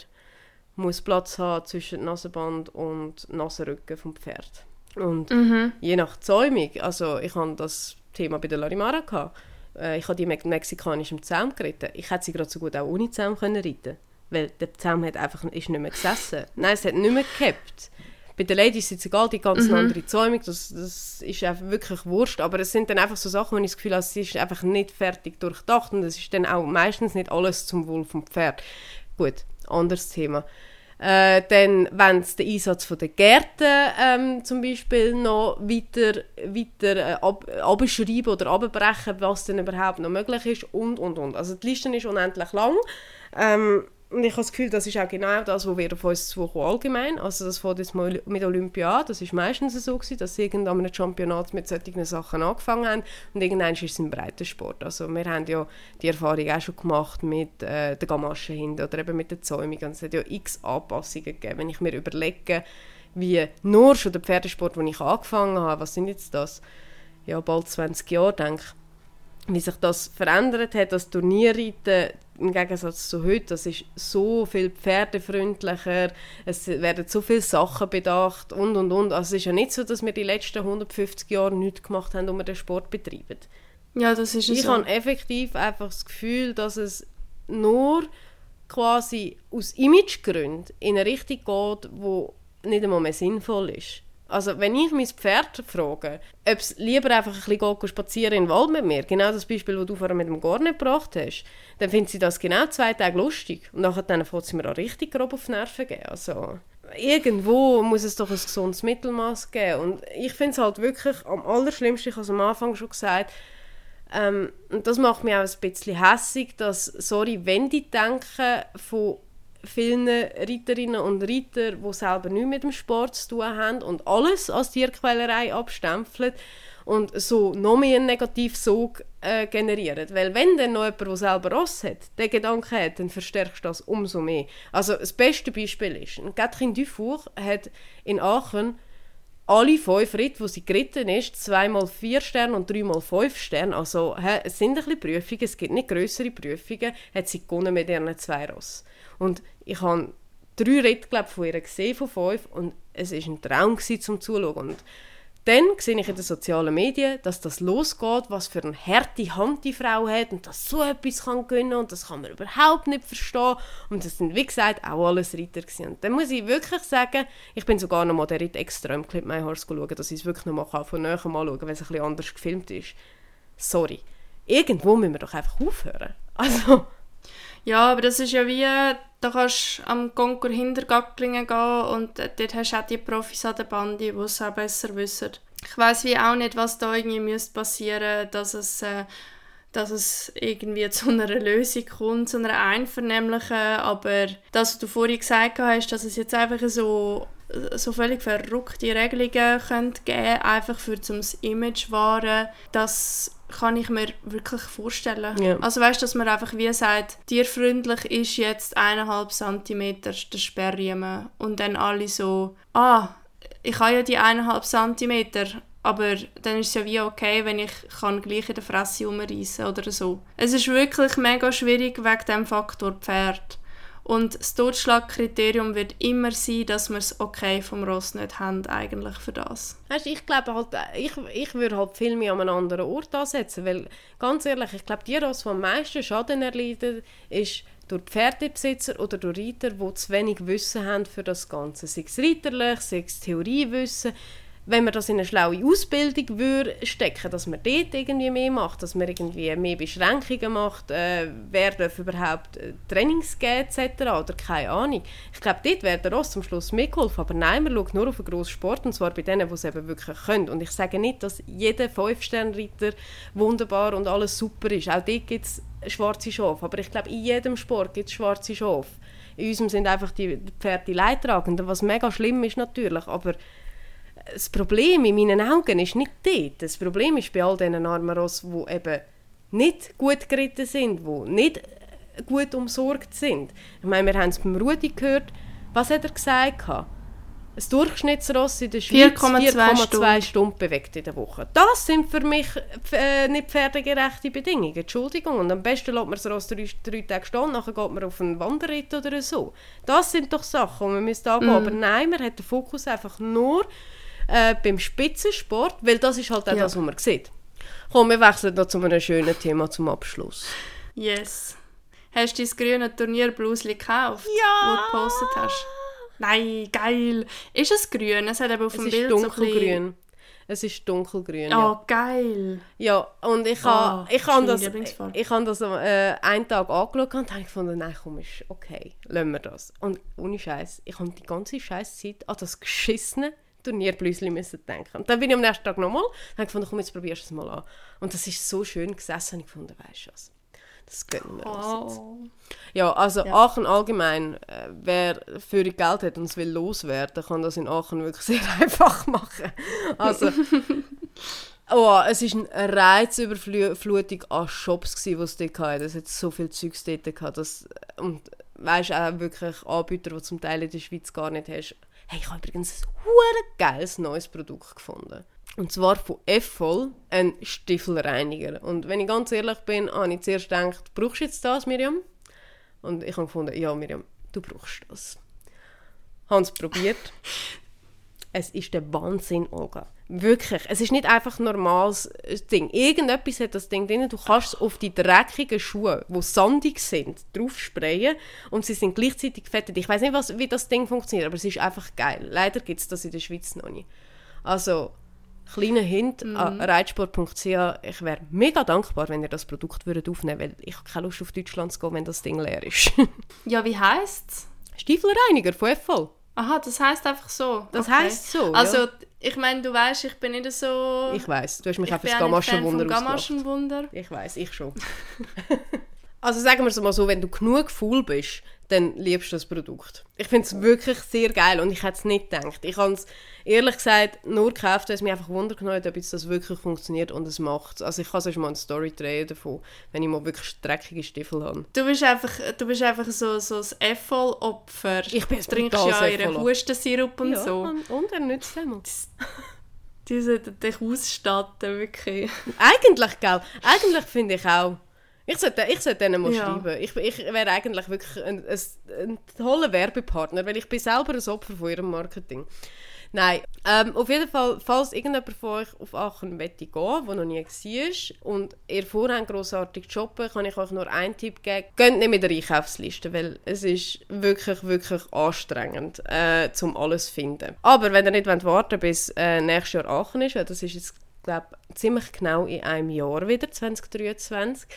muss Platz haben zwischen Nasenband und Nasenrücken vom Pferd. Und mhm. je nach Zäumung, also ich hatte das Thema bei der Larimara gehabt, äh, ich habe die mit mexikanischem Zaum geritten. Ich hätte sie gerade so gut auch ohne Zaum können reiten weil der Zaum hat einfach, ist nicht mehr gesessen. [LAUGHS] Nein, es hat nicht mehr gehabt. Bei den Ladies ist es egal, die ganz mhm. andere Zäumung, das, das ist einfach wirklich wurscht, aber es sind dann einfach so Sachen, wo ich das Gefühl habe, es ist einfach nicht fertig durchdacht und es ist dann auch meistens nicht alles zum Wohl vom Pferd. Gut, anderes Thema. Äh, dann, wenn es den Einsatz der Gärten ähm, zum Beispiel noch weiter, weiter äh, ab, abschreiben oder abbrechen, was denn überhaupt noch möglich ist und, und, und. Also die Liste ist unendlich lang. Ähm, und ich habe das Gefühl, das ist auch genau das, was wir auf uns zukommen allgemein. Also das fängt jetzt mal mit Olympia Das ist meistens so gewesen, dass irgendwann einem Championat mit solchen Sachen angefangen haben und irgendwann ist es ein breiter Sport. Also wir haben ja die Erfahrung auch schon gemacht mit äh, der Gamasche hinten oder eben mit der Zäumung. Und es hat ja x Anpassungen gegeben. Wenn ich mir überlege, wie nur schon der Pferdesport, wo ich angefangen habe, was sind jetzt das? Ja, bald 20 Jahre, denke wie sich das verändert hat, das Turnierreiten im Gegensatz zu heute, das ist so viel pferdefreundlicher, es werden so viele Sachen bedacht und und und. Also es ist ja nicht so, dass wir die letzten 150 Jahre nichts gemacht haben, um den Sport zu betreiben. Ja, das ist Ich so. habe effektiv einfach das Gefühl, dass es nur quasi aus Imagegründen in eine Richtung geht, wo nicht einmal mehr sinnvoll ist. Also wenn ich mein Pferd frage, ob es lieber einfach ein bisschen spazieren in den Wald mit mir, genau das Beispiel, das du vorher mit dem Garn gebracht hast, dann findet sie das genau zwei Tage lustig. Und nachher dann fängt sie mir auch richtig grob auf die Nerven geben. Also irgendwo muss es doch ein gesundes Mittelmaß geben. Und ich finde es halt wirklich am allerschlimmsten, ich habe am Anfang schon gesagt, ähm, und das macht mich auch ein bisschen hässig, dass, sorry, wenn die denken von vielen Reiterinnen und Reiter, die selber nichts mit dem Sport zu tun haben und alles als Tierquälerei abstempeln und so noch mehr einen Negativsog äh, generieren. Weil wenn dann noch jemand, der selber Ross hat, den Gedanken hat, dann verstärkst du das umso mehr. Also das beste Beispiel ist, Catherine Dufour hat in Aachen alle fünf Ritte, die sie geritten ist, zweimal vier Sterne und dreimal fünf Sterne, also he, es sind ein bisschen Prüfungen, es gibt nicht größere Prüfungen, hat sie gewonnen mit ihren zwei Ross. Und ich habe drei Ritte, von ihr gesehen, von fünf, und es war ein Traum gewesen, zum Zuschauen. Und dann sehe ich in den sozialen Medien, dass das losgeht, was für eine harte Hand die Frau hat und dass so etwas kann gönnen und das kann man überhaupt nicht verstehen. Und das sind, wie gesagt, auch alles Reiter gewesen. Und dann muss ich wirklich sagen, ich bin sogar noch mal der Ritt extra im Clip My Horse schauen, dass ich es wirklich noch mal von näher mal schauen kann, wenn es ein bisschen anders gefilmt ist. Sorry. Irgendwo müssen wir doch einfach aufhören. [LAUGHS] Also... Ja, aber das ist ja wie, da kannst du am Konkur Hintergacklingen gehen und dort hast du auch die Profis an der Bande, die es auch besser wissen. Ich weiß wie auch nicht, was da irgendwie müsste dass es, äh, dass es irgendwie zu einer Lösung kommt, zu einer einvernehmlichen, aber das, was du vorhin gesagt hast, dass es jetzt einfach so so völlig verrückte Regelungen könnte geben einfach für zum Image wahren, das kann ich mir wirklich vorstellen. Ja. Also weißt, dass man einfach wie sagt, tierfreundlich ist jetzt eineinhalb Zentimeter der Sperrriemen und dann alle so, ah, ich habe ja die eineinhalb Zentimeter, aber dann ist es ja wie okay, wenn ich kann gleich in der Fresse umreißen oder so. Es ist wirklich mega schwierig wegen dem Faktor Pferd. Und das Totschlagkriterium wird immer sein, dass wir es okay vom Ross nicht haben, eigentlich für das. Weißt, ich glaube halt, ich, ich würde halt viel mehr an einem anderen Ort ansetzen, weil ganz ehrlich, ich glaube, die Ross, die am meisten Schaden erleiden, ist durch Pferdebesitzer oder durch Reiter, die zu wenig Wissen haben für das Ganze. Sei es reiterlich, sei es Theoriewissen, wenn man das in eine schlaue Ausbildung würde stecken, dass man dort irgendwie mehr macht, dass man irgendwie mehr Beschränkungen macht, äh, wer darf überhaupt äh, Trainings geben etc. oder keine Ahnung. Ich glaube, dort wäre der Ross zum Schluss mitgeholfen, aber nein, man schaut nur auf einen grossen Sport und zwar bei denen, die es eben wirklich können. Und ich sage nicht, dass jeder Fünf-Sterne-Reiter wunderbar und alles super ist. Auch dort gibt es schwarze Schafe, aber ich glaube, in jedem Sport gibt es schwarze Schafe. In unserem sind einfach die Pferde Leidtragenden, was mega schlimm ist natürlich, aber das Problem in meinen Augen ist nicht dort. Das Problem ist bei all diesen armen Rossen, die eben nicht gut geritten sind, die nicht gut umsorgt sind. Ich meine, wir haben es beim Rudi gehört. Was hat er gesagt? Ein Durchschnittsross in der Schweiz 4,2 Stunden. Stunden bewegt in der Woche. Das sind für mich äh, nicht pferdegerechte Bedingungen. Entschuldigung. Und am besten lässt man das Ross drei, drei Tage stehen, nachher geht man auf einen Wanderritt oder so. Das sind doch Sachen, die man müsste angehen. Mm. Aber nein, man hat den Fokus einfach nur äh, beim Spitzensport, weil das ist halt auch ja. das, was man sieht. Komm, wir wechseln noch zu einem schönen Thema zum Abschluss. Yes. Hast du dein grüne Turnierblusli gekauft? Ja! Wo du gepostet hast? Nein, geil. Ist es grün? Es hat aber auf es dem Bild dunkelgrün. So es ist dunkelgrün. Oh, ja. geil. Ja, und ich habe oh, ich hab das, ich hab das äh, einen Tag angeschaut und habe gefunden, nein, komm, ist okay, lassen wir das. Und ohne Scheiß, ich habe die ganze Scheißzeit an das geschissene Turnierblüsli müssen denken. Und dann bin ich am nächsten Tag nochmal und habe gefunden, komm, jetzt probierst du es mal an. Und das ist so schön gesessen, ich gefunden, weißt du was, das gönnen wir uns oh. Ja, also ja. Aachen allgemein, äh, wer für Geld hat und es will loswerden, kann das in Aachen wirklich [LAUGHS] sehr einfach machen. Also, [LAUGHS] oh, es war eine Reizüberflutung an Shops, die es dort hatte. Es hat so viel Zeugs dort gehabt. Das, und weißt auch wirklich Anbieter, die zum Teil in der Schweiz gar nicht hast. Hey, ich habe übrigens ein geiles neues Produkt gefunden. Und zwar von Effol, ein Stiefelreiniger. Und wenn ich ganz ehrlich bin, habe ich zuerst gedacht, brauchst du jetzt das, Miriam? Und ich habe gefunden, ja, Miriam, du brauchst das. Habe es probiert. [LAUGHS] es ist der Wahnsinn, Olga. Wirklich. Es ist nicht einfach ein normales Ding. Irgendetwas hat das Ding drin. Du kannst es auf die dreckigen Schuhe, die sandig sind, drauf sprayen und sie sind gleichzeitig fettet. Ich weiß nicht, was, wie das Ding funktioniert, aber es ist einfach geil. Leider gibt es das in der Schweiz noch nicht. Also, kleiner Hint mhm. an reitsport.ch. Ich wäre mega dankbar, wenn ihr das Produkt würdet aufnehmen würdet, weil ich habe keine Lust auf Deutschland zu gehen, wenn das Ding leer ist. [LAUGHS] ja, wie heisst es? Stiefelreiniger von FV. Aha, das heißt einfach so. Das okay. heißt so. Also, ja. ich meine, du weißt, ich bin nicht so. Ich weiß, du hast mich auf das Gamaschenwunder Gamaschenwunder. Ich weiß, ich schon. [LAUGHS] also sagen wir es mal so, wenn du genug faul bist, dann liebst du das Produkt. Ich finde es wirklich sehr geil und ich hätte es nicht gedacht. Ich habe es ehrlich gesagt nur gekauft, weil es mich einfach wundert ob das wirklich funktioniert und es macht. Also ich kann sonst mal eine Story drehen davon, wenn ich mal wirklich dreckige Stiefel habe. Du bist einfach, du bist einfach so, so das Äpfel-Opfer. Ich bin trinkst ja ihren Hustensirup und ja, so. Und, und er nützt immer. Die sollten dich ausstatten, wirklich. Eigentlich, gell? Eigentlich finde ich auch. Ich sollte, ich sollte denen mal ja. schreiben. Ich, ich wäre eigentlich wirklich ein, ein, ein, toller Werbepartner, weil ich bin selber ein Opfer von ihrem Marketing. Nein, ähm, auf jeden Fall, falls irgendjemand von euch auf Aachen möchte gehen, der noch nie war und ihr vorhabt grossartig shoppen, kann ich euch nur einen Tipp geben. Geht nicht mit der Einkaufsliste, weil es ist wirklich, wirklich anstrengend, äh, um alles zu finden. Aber wenn ihr nicht wollt, warten bis äh, nächstes Jahr Aachen ist, weil das ist jetzt, glaube ziemlich genau in einem Jahr wieder, 2023,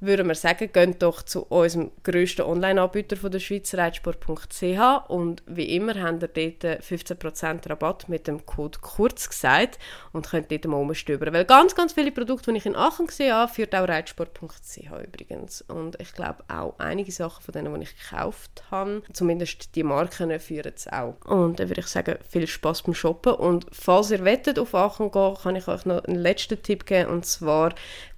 würden wir sagen, geht doch zu unserem grössten Online-Anbieter der Schweiz, reitsport.ch und wie immer haben wir dort 15% Rabatt mit dem Code KURZ gesagt und könnt dort mal umstöbern. Weil ganz, ganz viele Produkte, die ich in Aachen gesehen habe, führt auch reitsport.ch übrigens. Und ich glaube auch einige Sachen von denen, die ich gekauft habe, zumindest die Marken führen es auch. Und dann würde ich sagen, viel Spaß beim Shoppen und falls ihr wettet auf Aachen gehen, kann ich euch noch einen letzten Tipp geben und zwar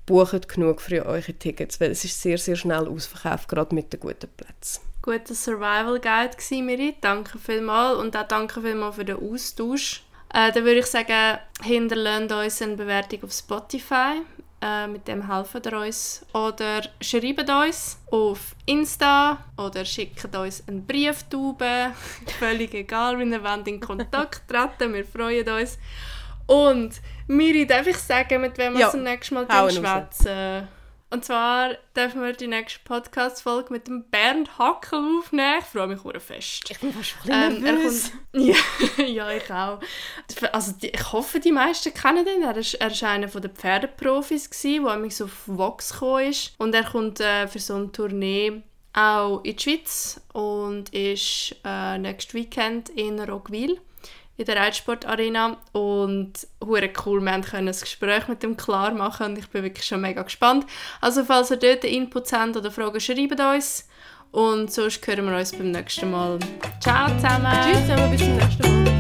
bucht genug für eure Tickets, weil es ist sehr, sehr schnell ausverkauft, gerade mit den guten Plätzen. Guter Survival Guide war, Miri. Danke vielmals und auch danke vielmals für den Austausch. Äh, dann würde ich sagen, hinterlasst uns eine Bewertung auf Spotify. Äh, mit dem helfen ihr uns. Oder schreibt uns auf Insta oder schickt uns einen Brieftube. [LAUGHS] Völlig egal, wenn ihr in Kontakt treten Wir freuen uns. Und Miri, darf ich sagen, mit wem wir ja. das nächste Mal schwätzen? Und zwar dürfen wir die nächste Podcast-Folge mit dem Bernd Hackel aufnehmen. Ich freue mich sehr fest. Ich bin fast ein ähm, nervös. [LAUGHS] ja, ja, ich auch. Also, die, ich hoffe, die meisten kennen ihn. Er ist, er ist einer der Pferdeprofis, der mich so auf Vox gekommen ist. Und er kommt äh, für so eine Tournee auch in die Schweiz und ist äh, nächstes Weekend in Roggwil in der Reitsportarena und hure cool, wir können ein Gespräch mit ihm klar machen und ich bin wirklich schon mega gespannt. Also falls ihr dort Inputs habt oder Fragen, schreibt uns und sonst hören wir uns beim nächsten Mal. Ciao zusammen! Tschüss zusammen, bis zum nächsten Mal!